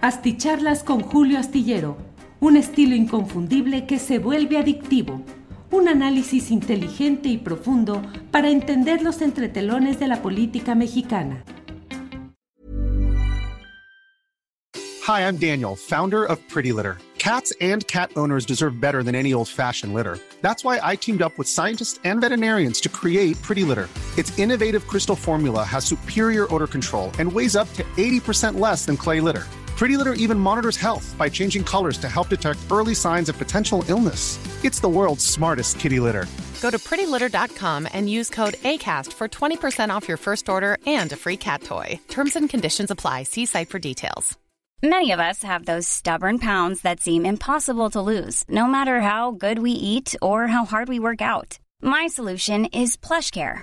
Asticharlas con Julio Astillero, un estilo inconfundible que se vuelve adictivo. Un análisis inteligente y profundo para entender los entretelones de la política mexicana. Hi, I'm Daniel, founder of Pretty Litter. Cats and cat owners deserve better than any old-fashioned litter. That's why I teamed up with scientists and veterinarians to create Pretty Litter. Its innovative crystal formula has superior odor control and weighs up to 80% less than clay litter. Pretty Litter even monitors health by changing colors to help detect early signs of potential illness. It's the world's smartest kitty litter. Go to prettylitter.com and use code ACAST for 20% off your first order and a free cat toy. Terms and conditions apply. See site for details. Many of us have those stubborn pounds that seem impossible to lose, no matter how good we eat or how hard we work out. My solution is PlushCare.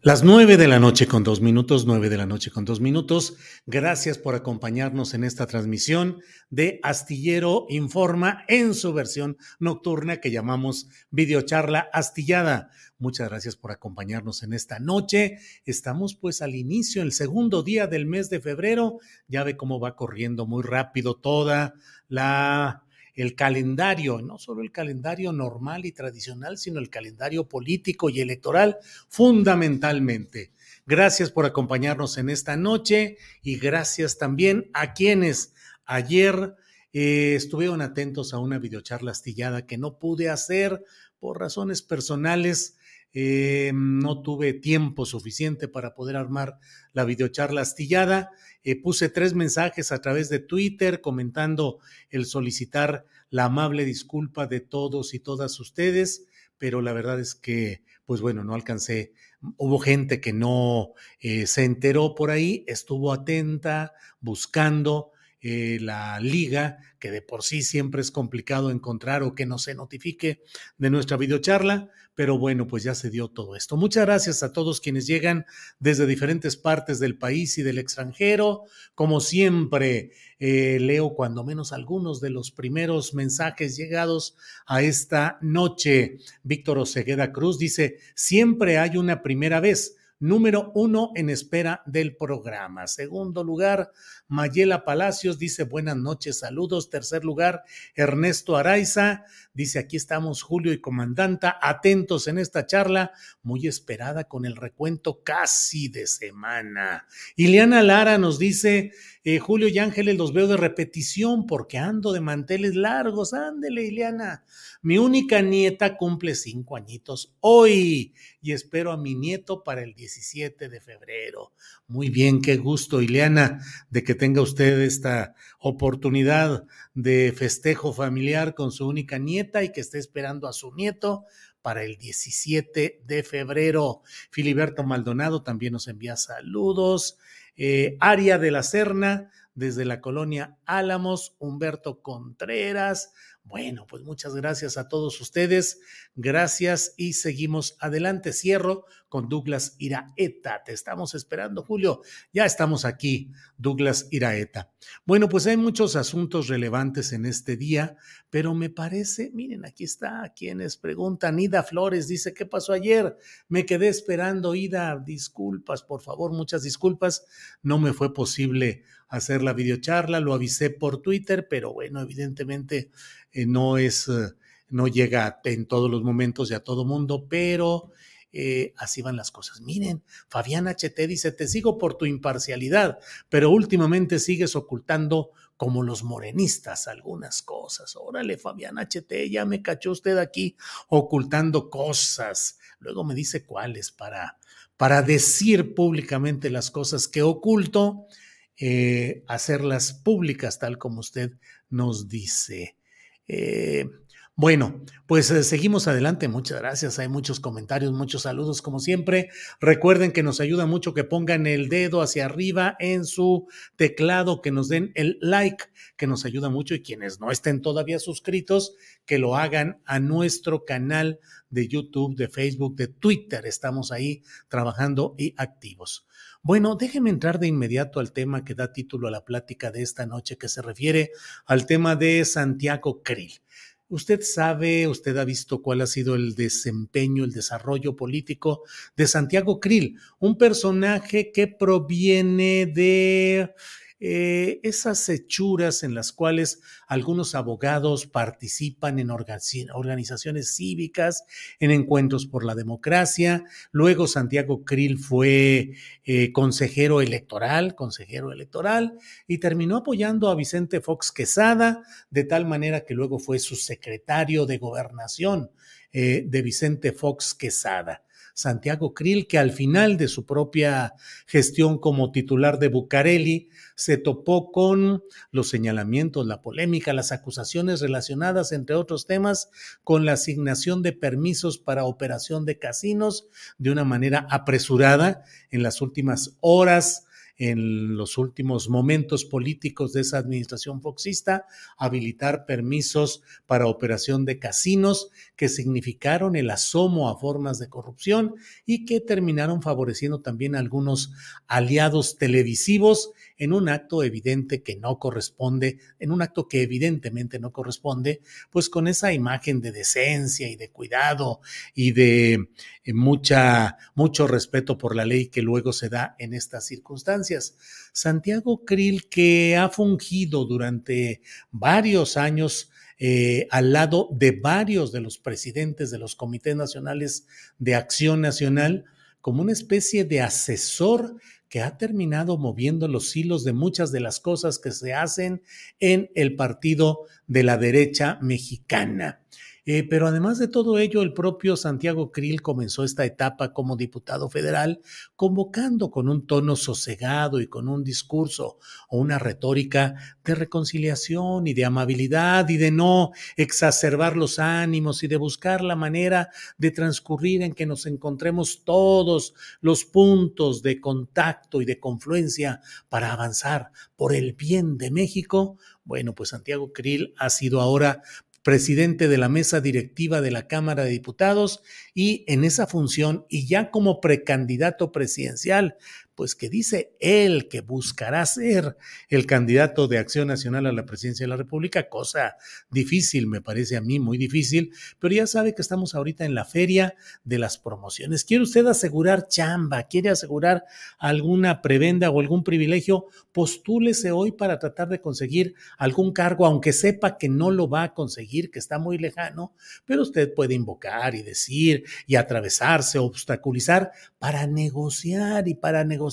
Las nueve de la noche con dos minutos, nueve de la noche con dos minutos. Gracias por acompañarnos en esta transmisión de Astillero Informa en su versión nocturna que llamamos videocharla astillada. Muchas gracias por acompañarnos en esta noche. Estamos pues al inicio, el segundo día del mes de febrero. Ya ve cómo va corriendo muy rápido toda la el calendario, no solo el calendario normal y tradicional, sino el calendario político y electoral fundamentalmente. Gracias por acompañarnos en esta noche y gracias también a quienes ayer eh, estuvieron atentos a una videocharla astillada que no pude hacer por razones personales. Eh, no tuve tiempo suficiente para poder armar la videocharla astillada. Eh, puse tres mensajes a través de Twitter comentando el solicitar la amable disculpa de todos y todas ustedes, pero la verdad es que, pues bueno, no alcancé. Hubo gente que no eh, se enteró por ahí, estuvo atenta, buscando, eh, la liga, que de por sí siempre es complicado encontrar o que no se notifique de nuestra videocharla, pero bueno, pues ya se dio todo esto. Muchas gracias a todos quienes llegan desde diferentes partes del país y del extranjero. Como siempre, eh, leo cuando menos algunos de los primeros mensajes llegados a esta noche. Víctor Osegueda Cruz dice, siempre hay una primera vez número uno en espera del programa. Segundo lugar, Mayela Palacios dice buenas noches, saludos. Tercer lugar, Ernesto Araiza dice aquí estamos Julio y comandanta, atentos en esta charla, muy esperada con el recuento casi de semana. Ileana Lara nos dice, eh, Julio y Ángeles los veo de repetición porque ando de manteles largos. Ándele, Ileana. Mi única nieta cumple cinco añitos hoy y espero a mi nieto para el 17 de febrero. Muy bien, qué gusto, Ileana, de que tenga usted esta oportunidad de festejo familiar con su única nieta y que esté esperando a su nieto para el 17 de febrero. Filiberto Maldonado también nos envía saludos. Eh, Aria de la Serna, desde la colonia Álamos, Humberto Contreras, bueno, pues muchas gracias a todos ustedes. Gracias y seguimos adelante. Cierro con Douglas Iraeta. Te estamos esperando, Julio. Ya estamos aquí, Douglas Iraeta. Bueno, pues hay muchos asuntos relevantes en este día, pero me parece, miren, aquí está, quienes preguntan. Ida Flores dice, ¿qué pasó ayer? Me quedé esperando, Ida. Disculpas, por favor, muchas disculpas. No me fue posible hacer la videocharla, lo avisé por Twitter, pero bueno, evidentemente eh, no es, eh, no llega en todos los momentos y a todo mundo, pero eh, así van las cosas. Miren, Fabián HT dice, te sigo por tu imparcialidad, pero últimamente sigues ocultando como los morenistas algunas cosas. Órale, Fabián HT, ya me cachó usted aquí ocultando cosas. Luego me dice cuáles para, para decir públicamente las cosas que oculto hacerlas públicas tal como usted nos dice. Eh, Bueno, pues eh, seguimos adelante. Muchas gracias. Hay muchos comentarios, muchos saludos como siempre. Recuerden que nos ayuda mucho que pongan el dedo hacia arriba en su teclado, que nos den el like, que nos ayuda mucho y quienes no estén todavía suscritos, que lo hagan a nuestro canal de YouTube, de Facebook, de Twitter. Estamos ahí trabajando y activos. Bueno, déjeme entrar de inmediato al tema que da título a la plática de esta noche, que se refiere al tema de Santiago Krill. Usted sabe, usted ha visto cuál ha sido el desempeño, el desarrollo político de Santiago Krill, un personaje que proviene de eh, esas hechuras en las cuales algunos abogados participan en organizaciones cívicas, en encuentros por la democracia. Luego Santiago Krill fue eh, consejero electoral, consejero electoral, y terminó apoyando a Vicente Fox Quesada, de tal manera que luego fue su secretario de gobernación eh, de Vicente Fox Quesada. Santiago Krill, que al final de su propia gestión como titular de Bucareli, se topó con los señalamientos, la polémica, las acusaciones relacionadas, entre otros temas, con la asignación de permisos para operación de casinos de una manera apresurada en las últimas horas en los últimos momentos políticos de esa administración foxista, habilitar permisos para operación de casinos que significaron el asomo a formas de corrupción y que terminaron favoreciendo también a algunos aliados televisivos en un acto evidente que no corresponde, en un acto que evidentemente no corresponde, pues con esa imagen de decencia y de cuidado y de eh, mucha, mucho respeto por la ley que luego se da en estas circunstancias. Santiago Krill, que ha fungido durante varios años eh, al lado de varios de los presidentes de los comités nacionales de acción nacional, como una especie de asesor que ha terminado moviendo los hilos de muchas de las cosas que se hacen en el partido de la derecha mexicana. Eh, pero además de todo ello, el propio Santiago Krill comenzó esta etapa como diputado federal convocando con un tono sosegado y con un discurso o una retórica de reconciliación y de amabilidad y de no exacerbar los ánimos y de buscar la manera de transcurrir en que nos encontremos todos los puntos de contacto y de confluencia para avanzar por el bien de México. Bueno, pues Santiago Krill ha sido ahora presidente de la mesa directiva de la Cámara de Diputados y en esa función y ya como precandidato presidencial pues que dice él que buscará ser el candidato de Acción Nacional a la presidencia de la República, cosa difícil, me parece a mí muy difícil, pero ya sabe que estamos ahorita en la feria de las promociones. ¿Quiere usted asegurar chamba? ¿Quiere asegurar alguna prebenda o algún privilegio? Postúlese hoy para tratar de conseguir algún cargo, aunque sepa que no lo va a conseguir, que está muy lejano, pero usted puede invocar y decir y atravesarse, obstaculizar para negociar y para negociar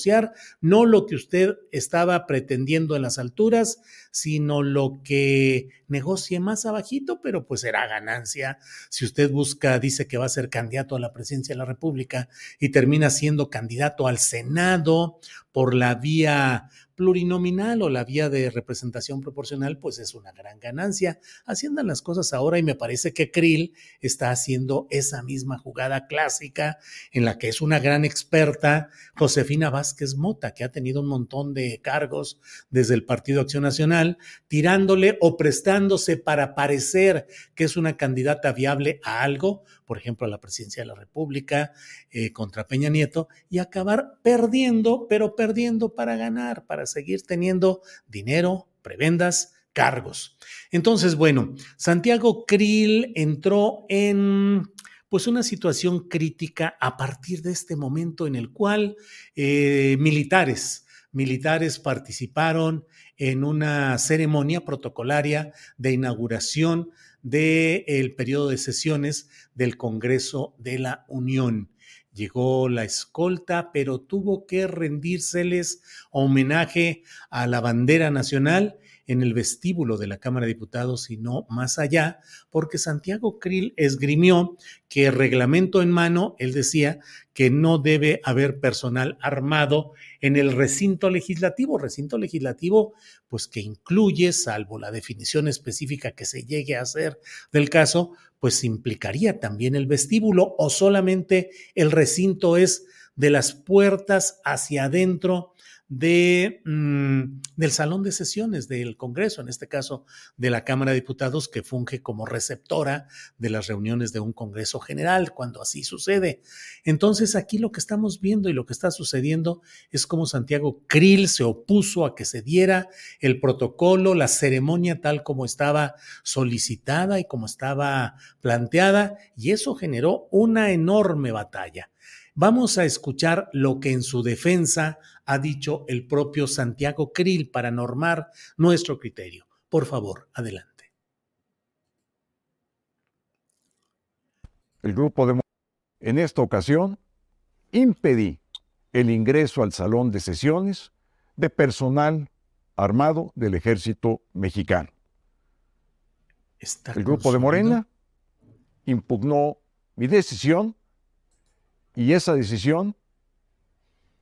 no lo que usted estaba pretendiendo en las alturas, sino lo que negocie más abajito, pero pues será ganancia. Si usted busca, dice que va a ser candidato a la presidencia de la República y termina siendo candidato al Senado por la vía plurinominal o la vía de representación proporcional, pues es una gran ganancia. Andan las cosas ahora y me parece que Krill está haciendo esa misma jugada clásica en la que es una gran experta Josefina Vázquez Mota, que ha tenido un montón de cargos desde el Partido Acción Nacional, tirándole o prestándose para parecer que es una candidata viable a algo, por ejemplo, a la presidencia de la República eh, contra Peña Nieto, y acabar perdiendo, pero perdiendo para ganar, para seguir teniendo dinero, prebendas, cargos. Entonces, bueno, Santiago Krill entró en pues una situación crítica a partir de este momento en el cual eh, militares, militares participaron en una ceremonia protocolaria de inauguración del periodo de sesiones del Congreso de la Unión. Llegó la escolta, pero tuvo que rendírseles homenaje a la bandera nacional en el vestíbulo de la Cámara de Diputados y no más allá, porque Santiago Krill esgrimió que reglamento en mano, él decía que no debe haber personal armado en el recinto legislativo, recinto legislativo pues que incluye, salvo la definición específica que se llegue a hacer del caso, pues implicaría también el vestíbulo o solamente el recinto es de las puertas hacia adentro de, mm, del salón de sesiones del Congreso, en este caso de la Cámara de Diputados, que funge como receptora de las reuniones de un Congreso General, cuando así sucede. Entonces, aquí lo que estamos viendo y lo que está sucediendo es como Santiago Krill se opuso a que se diera el protocolo, la ceremonia tal como estaba solicitada y como estaba planteada, y eso generó una enorme batalla. Vamos a escuchar lo que en su defensa ha dicho el propio Santiago Krill para normar nuestro criterio. Por favor, adelante. El grupo de en esta ocasión impedí el ingreso al salón de sesiones de personal armado del ejército mexicano. el grupo de Morena impugnó mi decisión y esa decisión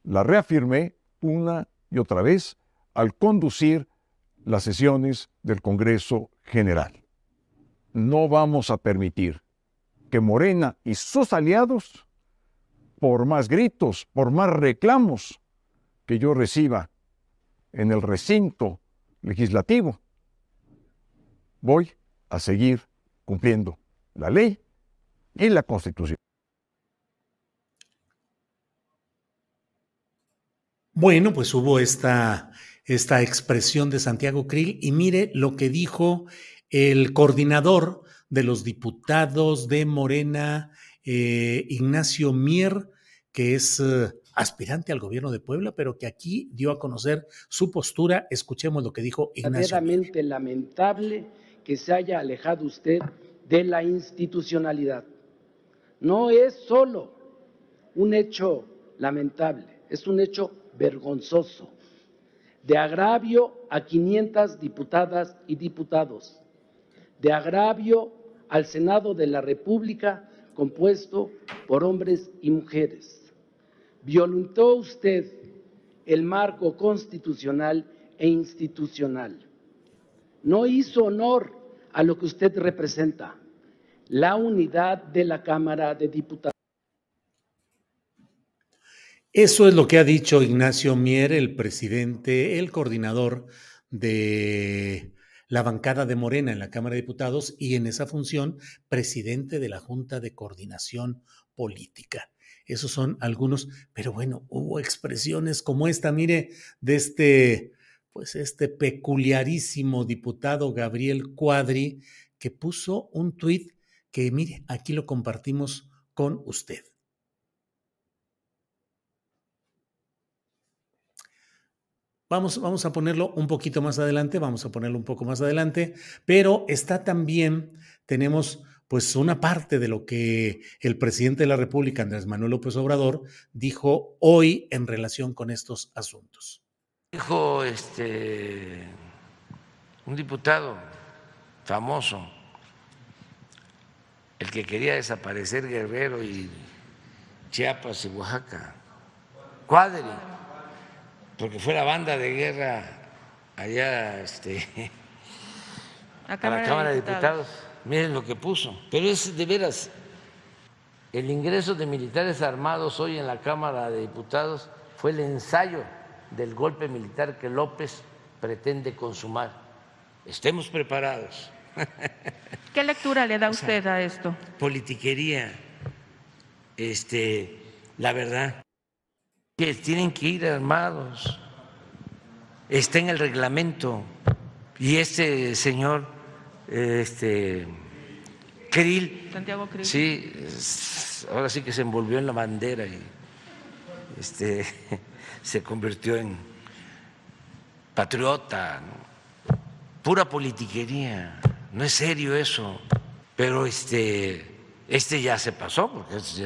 la reafirmé una y otra vez al conducir las sesiones del Congreso General. No vamos a permitir que Morena y sus aliados, por más gritos, por más reclamos que yo reciba en el recinto legislativo, voy a seguir cumpliendo la ley y la Constitución. Bueno, pues hubo esta, esta expresión de Santiago Krill y mire lo que dijo el coordinador de los diputados de Morena, eh, Ignacio Mier, que es eh, aspirante al gobierno de Puebla, pero que aquí dio a conocer su postura. Escuchemos lo que dijo Ignacio. Verdaderamente lamentable que se haya alejado usted de la institucionalidad. No es solo un hecho lamentable, es un hecho vergonzoso, de agravio a 500 diputadas y diputados, de agravio al Senado de la República compuesto por hombres y mujeres. Violentó usted el marco constitucional e institucional. No hizo honor a lo que usted representa, la unidad de la Cámara de Diputados. Eso es lo que ha dicho Ignacio Mier, el presidente, el coordinador de la bancada de Morena en la Cámara de Diputados y en esa función presidente de la Junta de Coordinación Política. Esos son algunos, pero bueno, hubo expresiones como esta, mire, de este, pues este peculiarísimo diputado Gabriel Cuadri, que puso un tuit que, mire, aquí lo compartimos con usted. Vamos, a ponerlo un poquito más adelante, vamos a ponerlo un poco más adelante, pero está también, tenemos pues una parte de lo que el presidente de la República, Andrés Manuel López Obrador, dijo hoy en relación con estos asuntos. Dijo este un diputado famoso, el que quería desaparecer Guerrero y Chiapas y Oaxaca, Cuadri porque fue la banda de guerra allá este, a, la Cámara de Diputados. Miren lo que puso. Pero es de veras, el ingreso de militares armados hoy en la Cámara de Diputados fue el ensayo del golpe militar que López pretende consumar. Estemos preparados. ¿Qué lectura le da usted a esto? Politiquería, este, la verdad que tienen que ir armados. Está en el reglamento. Y este señor, este, Krill, Santiago Krill. sí, ahora sí que se envolvió en la bandera y este, se convirtió en patriota, pura politiquería, no es serio eso, pero este, este ya se pasó porque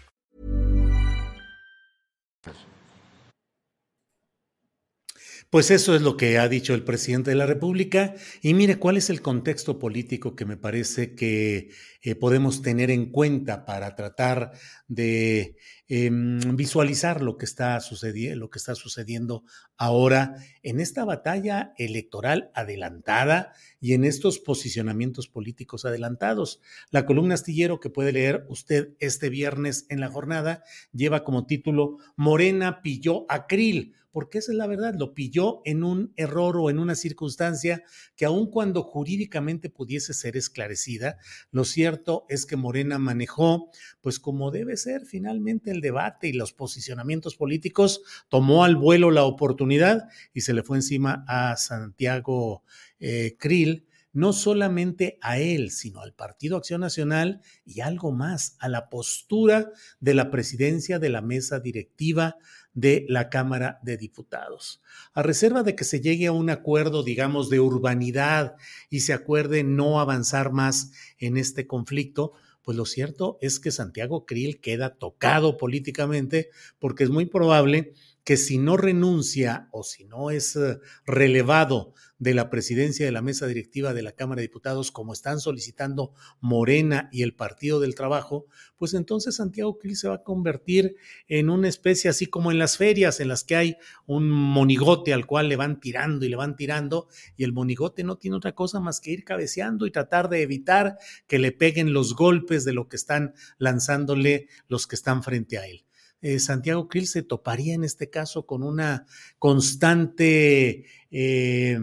Pues eso es lo que ha dicho el presidente de la República. Y mire cuál es el contexto político que me parece que eh, podemos tener en cuenta para tratar de eh, visualizar lo que, está sucediendo, lo que está sucediendo ahora en esta batalla electoral adelantada y en estos posicionamientos políticos adelantados. La columna astillero que puede leer usted este viernes en la jornada lleva como título Morena pilló a porque esa es la verdad, lo pilló en un error o en una circunstancia que aun cuando jurídicamente pudiese ser esclarecida, lo cierto es que Morena manejó, pues como debe ser finalmente el debate y los posicionamientos políticos, tomó al vuelo la oportunidad y se le fue encima a Santiago eh, Krill no solamente a él, sino al Partido Acción Nacional y algo más, a la postura de la presidencia de la mesa directiva de la Cámara de Diputados. A reserva de que se llegue a un acuerdo, digamos, de urbanidad y se acuerde no avanzar más en este conflicto, pues lo cierto es que Santiago Krill queda tocado políticamente porque es muy probable que si no renuncia o si no es eh, relevado de la presidencia de la mesa directiva de la Cámara de Diputados, como están solicitando Morena y el Partido del Trabajo, pues entonces Santiago Krill se va a convertir en una especie así como en las ferias, en las que hay un monigote al cual le van tirando y le van tirando, y el monigote no tiene otra cosa más que ir cabeceando y tratar de evitar que le peguen los golpes de lo que están lanzándole los que están frente a él. Eh, Santiago Krill se toparía en este caso con una constante eh,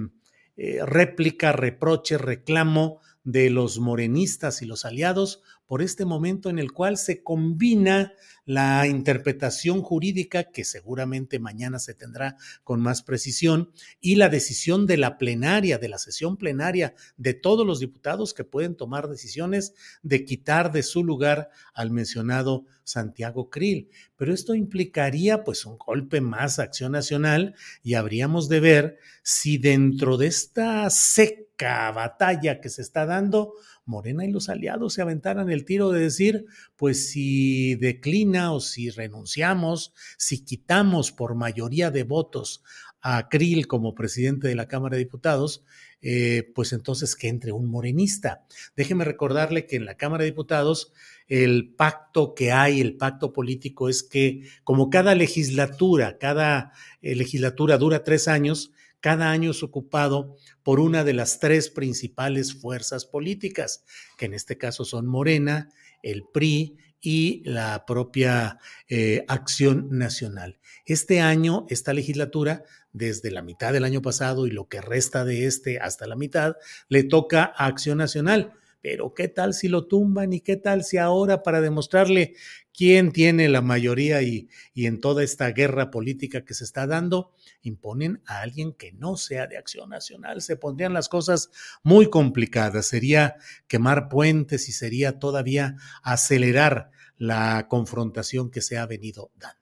eh, réplica, reproche, reclamo de los morenistas y los aliados por este momento en el cual se combina la interpretación jurídica, que seguramente mañana se tendrá con más precisión, y la decisión de la plenaria, de la sesión plenaria de todos los diputados que pueden tomar decisiones de quitar de su lugar al mencionado Santiago Krill. Pero esto implicaría pues un golpe más a Acción Nacional y habríamos de ver si dentro de esta seca batalla que se está dando, Morena y los aliados se aventaran el tiro de decir, pues si declina o si renunciamos, si quitamos por mayoría de votos a Krill como presidente de la Cámara de Diputados, eh, pues entonces que entre un morenista. Déjeme recordarle que en la Cámara de Diputados el pacto que hay, el pacto político es que como cada legislatura, cada eh, legislatura dura tres años, cada año es ocupado por una de las tres principales fuerzas políticas, que en este caso son Morena, el PRI y la propia eh, Acción Nacional. Este año, esta legislatura, desde la mitad del año pasado y lo que resta de este hasta la mitad, le toca a Acción Nacional. Pero ¿qué tal si lo tumban y qué tal si ahora para demostrarle quién tiene la mayoría y, y en toda esta guerra política que se está dando, imponen a alguien que no sea de acción nacional. Se pondrían las cosas muy complicadas. Sería quemar puentes y sería todavía acelerar la confrontación que se ha venido dando.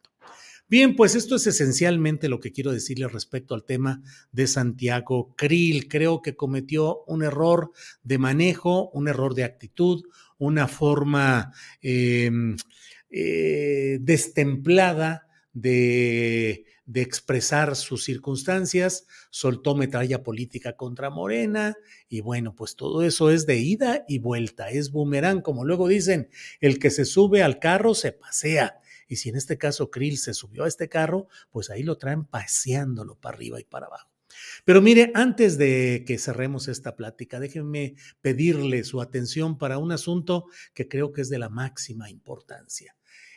Bien, pues esto es esencialmente lo que quiero decirle respecto al tema de Santiago Krill. Creo que cometió un error de manejo, un error de actitud, una forma eh, eh, destemplada de de expresar sus circunstancias, soltó metralla política contra Morena y bueno, pues todo eso es de ida y vuelta, es boomerang, como luego dicen, el que se sube al carro se pasea. Y si en este caso Krill se subió a este carro, pues ahí lo traen paseándolo para arriba y para abajo. Pero mire, antes de que cerremos esta plática, déjenme pedirle su atención para un asunto que creo que es de la máxima importancia.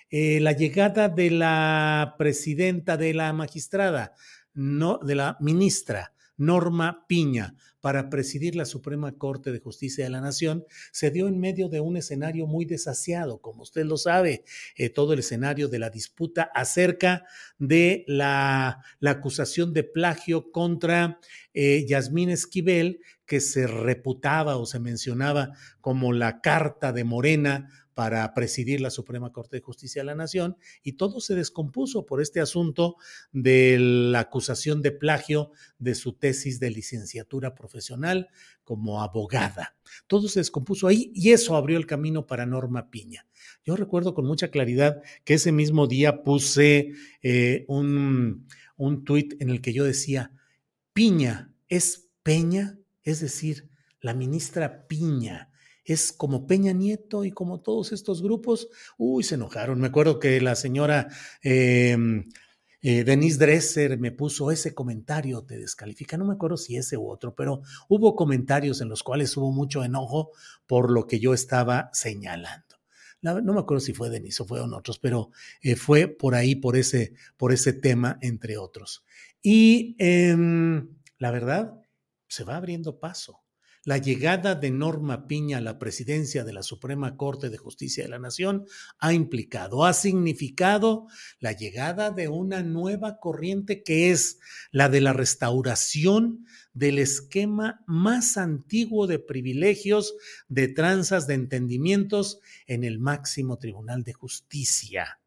Eh, la llegada de la presidenta de la magistrada, no, de la ministra Norma Piña para presidir la Suprema Corte de Justicia de la Nación se dio en medio de un escenario muy desasiado, como usted lo sabe, eh, todo el escenario de la disputa acerca de la, acusación de plagio contra eh, Yasmín Esquivel, que se reputaba o se mencionaba como la carta de Morena para presidir la Suprema Corte de Justicia de la Nación y todo se descompuso por este asunto de la acusación de plagio de su tesis de licenciatura profesional como abogada. Todo se descompuso ahí y eso abrió el camino para Norma Piña. Yo recuerdo con mucha claridad que ese mismo día puse eh, un, un tuit en el que yo decía, Piña es Peña, es decir, la ministra Piña es como Peña Nieto y como todos estos grupos, uy, se enojaron. Me acuerdo que la señora em, eh, Denise Dresser me puso ese comentario, te descalifica, no me acuerdo si ese u otro, pero hubo comentarios en los cuales hubo mucho enojo por lo que yo estaba señalando. no me acuerdo si fue Denise o fueron otros, pero eh, fue por ahí, por ese, por ese tema, entre otros. Y em, la verdad, se va abriendo paso la llegada de Norma Piña a la presidencia de la Suprema Corte de Justicia de la Nación ha implicado, ha significado la llegada de una nueva corriente que es la de la restauración del esquema más antiguo de privilegios, de tranzas, de entendimientos en el máximo Tribunal de Justicia.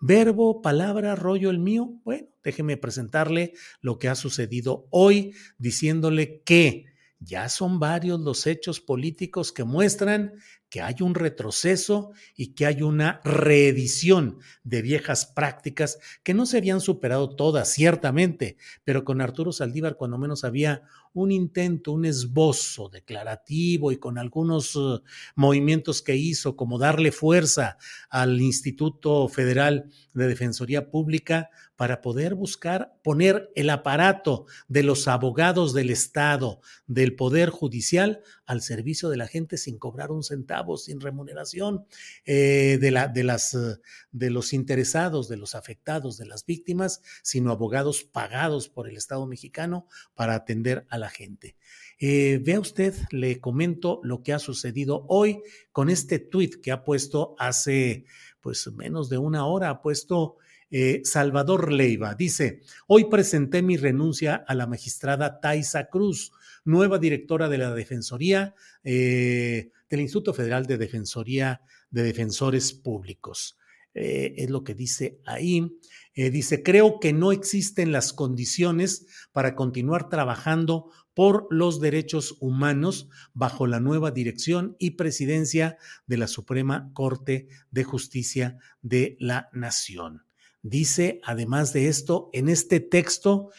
Verbo, palabra, rollo el mío. Bueno, déjeme presentarle lo que ha sucedido hoy, diciéndole que ya son varios los hechos políticos que muestran que hay un retroceso y que hay una reedición de viejas prácticas que no se habían superado todas, ciertamente, pero con Arturo Saldívar cuando menos había un intento, un esbozo declarativo y con algunos uh, movimientos que hizo, como darle fuerza al Instituto Federal de Defensoría Pública para poder buscar poner el aparato de los abogados del Estado, del Poder Judicial, al servicio de la gente sin cobrar un centavo, sin remuneración, eh, de, la, de, las, uh, de los interesados, de los afectados, de las víctimas, sino abogados pagados por el Estado mexicano para atender a la gente. Eh, vea usted, le comento lo que ha sucedido hoy con este tuit que ha puesto hace pues menos de una hora, ha puesto eh, Salvador Leiva. Dice, hoy presenté mi renuncia a la magistrada Taisa Cruz, nueva directora de la Defensoría eh, del Instituto Federal de Defensoría de Defensores Públicos. Eh, es lo que dice ahí. dice, creo que no existen las condiciones para continuar trabajando por los derechos humanos bajo la nueva dirección y presidencia de la Suprema Corte de Justicia de la Nación. Dice, además de esto, en este texto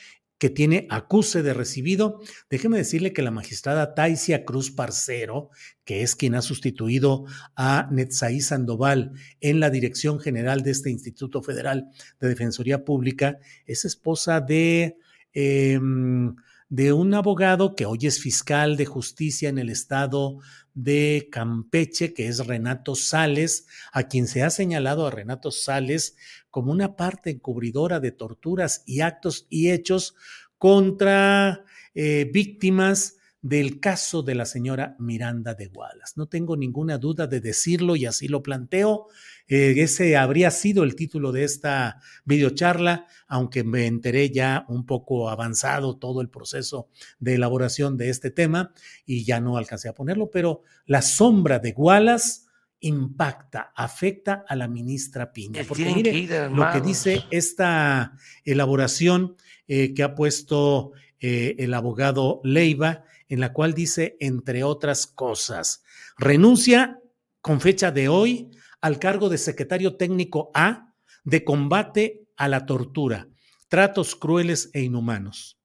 que tiene acuse de recibido, déjeme decirle que la magistrada Taisia Cruz Parcero, que es quien ha sustituido a Netzaí Sandoval en la dirección general de este Instituto Federal de Defensoría Pública, es esposa de... Em, de un abogado que hoy es fiscal de justicia en el estado de Campeche, que es Renato Sales, a quien se ha señalado a Renato Sales como una parte encubridora de torturas y actos y hechos contra eh, víctimas del caso de la señora Miranda de Wallace. No tengo ninguna duda de decirlo y así lo planteo. Eh, ese habría sido el título de esta videocharla, aunque me enteré ya un poco avanzado todo el proceso de elaboración de este tema y ya no alcancé a ponerlo, pero la sombra de Wallace impacta, afecta a la ministra Piña. Porque mire lo que dice esta elaboración eh, que ha puesto eh, el abogado Leiva, en la cual dice, entre otras cosas, renuncia con fecha de hoy al cargo de secretario técnico A de combate a la tortura tratos crueles e inhumanos.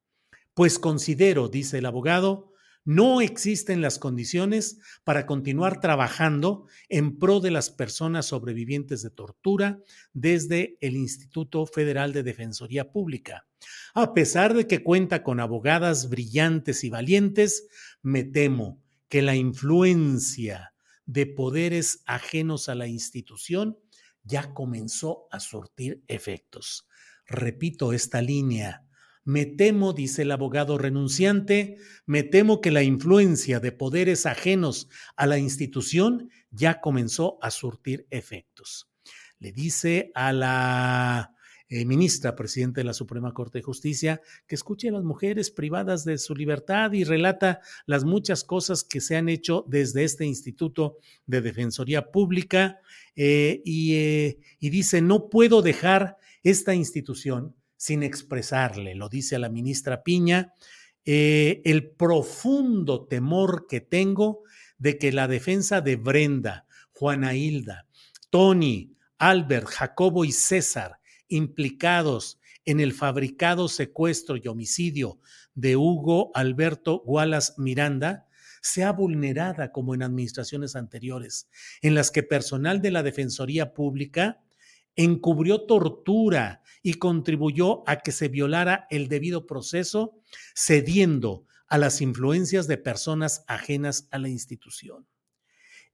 Pues considero, dice el abogado, no existen las condiciones para continuar trabajando en pro de las personas sobrevivientes de tortura desde el Instituto Federal de Defensoría Pública. A pesar de que cuenta con abogadas brillantes y valientes, me temo que la influencia de poderes ajenos a la institución ya comenzó a surtir efectos. Repito esta línea me temo, dice el abogado renunciante, me temo que la influencia de poderes ajenos a la institución ya comenzó a surtir efectos. Le dice a la eh, ministra, presidenta de la Suprema Corte de Justicia, que escuche a las mujeres privadas de su libertad y relata las muchas cosas que se han hecho desde este Instituto de Defensoría Pública eh, y, eh, y dice, no puedo dejar esta institución sin expresarle, lo dice a la ministra Piña, el profundo temor que tengo de que la defensa de Brenda, Juana Hilda, Tony, Albert, Jacobo y César, implicados en el fabricado secuestro y homicidio de Hugo Alberto Gualas Miranda, sea vulnerada como en administraciones anteriores, en las que personal de la Defensoría Pública encubrió tortura y contribuyó a que se violara el debido proceso, cediendo a las influencias de personas ajenas a la institución.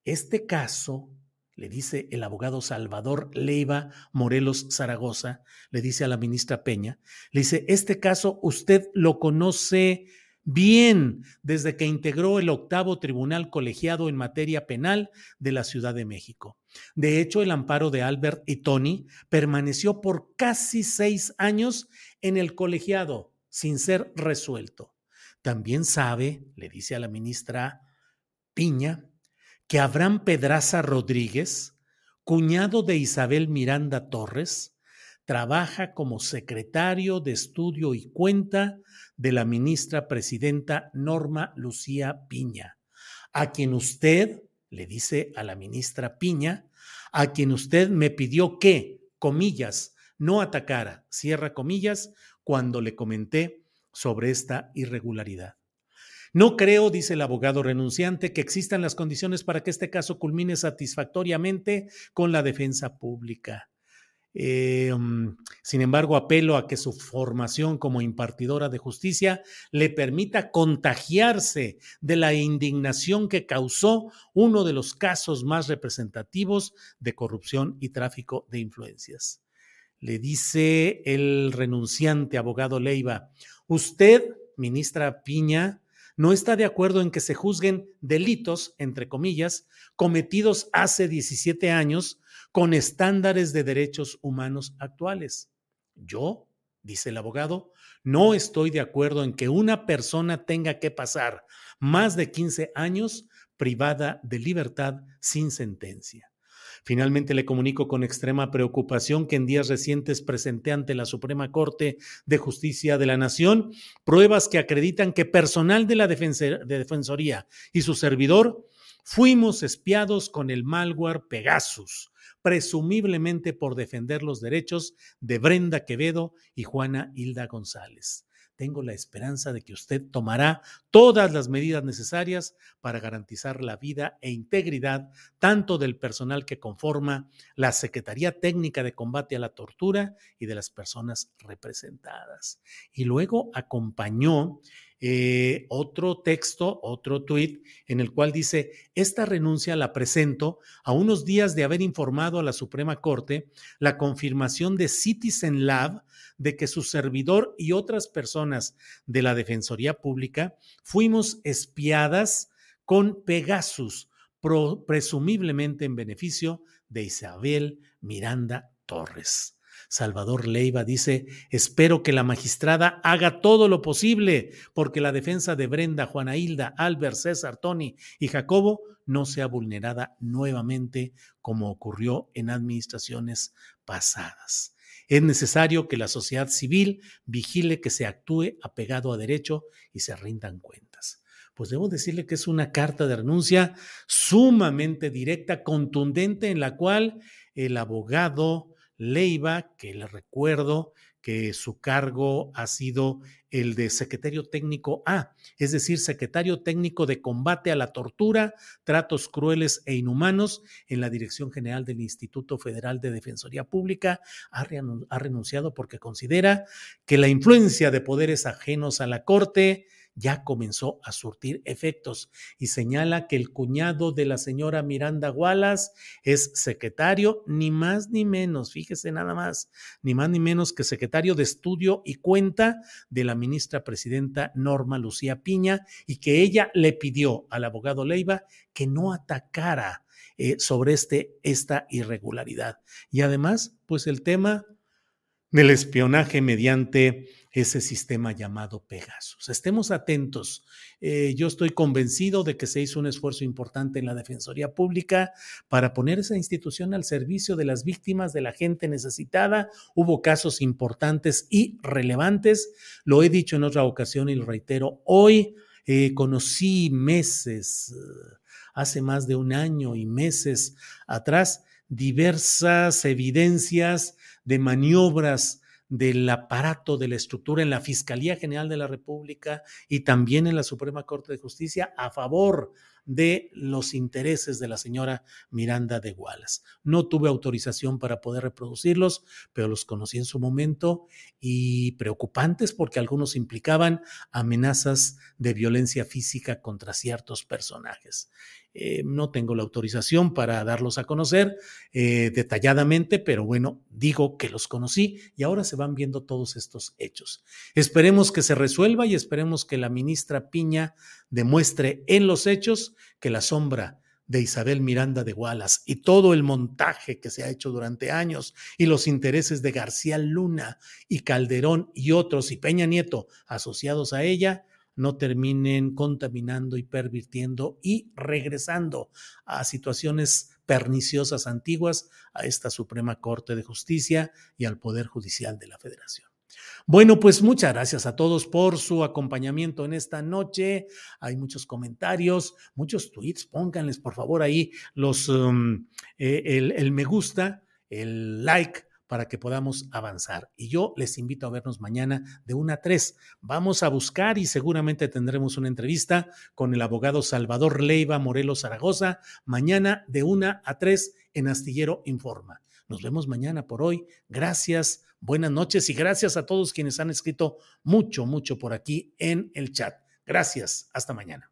Este caso, le dice el abogado Salvador Leiva Morelos Zaragoza, le dice a la ministra Peña, le dice, este caso usted lo conoce bien desde que integró el octavo tribunal colegiado en materia penal de la Ciudad de México. De hecho, el amparo de Albert y Tony permaneció por casi seis años en el colegiado sin ser resuelto. También sabe, le dice a la ministra Piña, que Abraham Pedraza Rodríguez, cuñado de Isabel Miranda Torres, trabaja como secretario de estudio y cuenta de la ministra presidenta Norma Lucía Piña, a quien usted, le dice a la ministra Piña, a quien usted me pidió que, comillas, no atacara, cierra comillas, cuando le comenté sobre esta irregularidad. No creo, dice el abogado renunciante, que existan las condiciones para que este caso culmine satisfactoriamente con la defensa pública. Mm, sin embargo, apelo a que su formación como impartidora de justicia le permita contagiarse de la indignación que causó uno de los casos más representativos de corrupción y tráfico de influencias. Le dice el renunciante abogado Leiva, usted, ministra Piña, no está de acuerdo en que se juzguen delitos, entre comillas, cometidos hace 17 años con estándares de derechos humanos actuales. Yo, dice el abogado, no estoy de acuerdo en que una persona tenga que pasar más de 15 años privada de libertad sin sentencia. Finalmente le comunico con extrema preocupación que en días recientes presenté ante la Suprema Corte de Justicia de la Nación pruebas que acreditan que personal de la Defensoría y su servidor fuimos espiados con el malware Pegasus, presumiblemente por defender los derechos de Brenda Quevedo y Juana Hilda González. Tengo la esperanza de que usted tomará todas las medidas necesarias para garantizar la vida e integridad tanto del personal que conforma la Secretaría Técnica de Combate a la Tortura y de las personas representadas. Y luego acompañó eh, otro texto, otro tuit, en el cual dice, esta renuncia la presento a unos días de haber informado a la Suprema Corte la confirmación de Citizen Lab de que su servidor y otras personas de la Defensoría Pública fuimos espiadas con Pegasus, presumiblemente en beneficio de Isabel Miranda Torres. Salvador Leiva dice, espero que la magistrada haga todo lo posible porque la defensa de Brenda, Juana Hilda, Albert, César, Tony y Jacobo no sea vulnerada nuevamente como ocurrió en administraciones pasadas. Es necesario que la sociedad civil vigile que se actúe apegado a derecho y se rindan cuentas pues debo decirle que es una carta de renuncia sumamente directa, contundente, en la cual el abogado Leiva, que le recuerdo que su cargo ha sido el de secretario técnico A, es decir, secretario técnico de combate a la tortura, tratos crueles e inhumanos en la Dirección General del Instituto Federal de Defensoría Pública, ha, renunciado porque considera que la influencia de poderes ajenos a la Corte ya comenzó a surtir efectos y señala que el cuñado de la señora Miranda Wallace es secretario, ni más ni menos, fíjese nada más, ni más ni menos que secretario de estudio y cuenta de la ministra presidenta Norma Lucía Piña y que ella le pidió al abogado Leiva que no atacara eh, sobre este, esta irregularidad. Y además, pues el tema del espionaje mediante ese sistema llamado Pegasus. Estemos atentos. Eh, yo estoy convencido de que se hizo un esfuerzo importante en la Defensoría Pública para poner esa institución al servicio de las víctimas, de la gente necesitada. Hubo casos importantes y relevantes. Lo he dicho en otra ocasión y lo reitero hoy. Eh, conocí meses, hace más de un año y meses atrás, diversas evidencias de maniobras del aparato de la estructura en la Fiscalía General de la República y también en la Suprema Corte de Justicia a favor de los intereses de la señora Miranda de Wallace. No tuve autorización para poder reproducirlos, pero los conocí en su momento y preocupantes porque algunos implicaban amenazas de violencia física contra ciertos personajes. Eh, no tengo la autorización para darlos a conocer eh, detalladamente, pero bueno, digo que los conocí y ahora se van viendo todos estos hechos. Esperemos que se resuelva y esperemos que la ministra Piña demuestre en los hechos que la sombra de Isabel Miranda de Wallace y todo el montaje que se ha hecho durante años y los intereses de García Luna y Calderón y otros y Peña Nieto asociados a ella no terminen contaminando y pervirtiendo y regresando a situaciones perniciosas antiguas a esta Suprema Corte de Justicia y al Poder Judicial de la Federación. Bueno, pues muchas gracias a todos por su acompañamiento en esta noche. Hay muchos comentarios, muchos tweets. Pónganles por favor ahí los um, eh, el me gusta, el like para que podamos avanzar. Y yo les invito a vernos mañana de 1 a 3. Vamos a buscar y seguramente tendremos una entrevista con el abogado Salvador Leiva Morelos Zaragoza, mañana de 1 a 3 en Astillero Informa. Nos vemos mañana por hoy. Gracias, buenas noches y gracias a todos quienes han escrito mucho, mucho por aquí en el chat. Gracias, hasta mañana.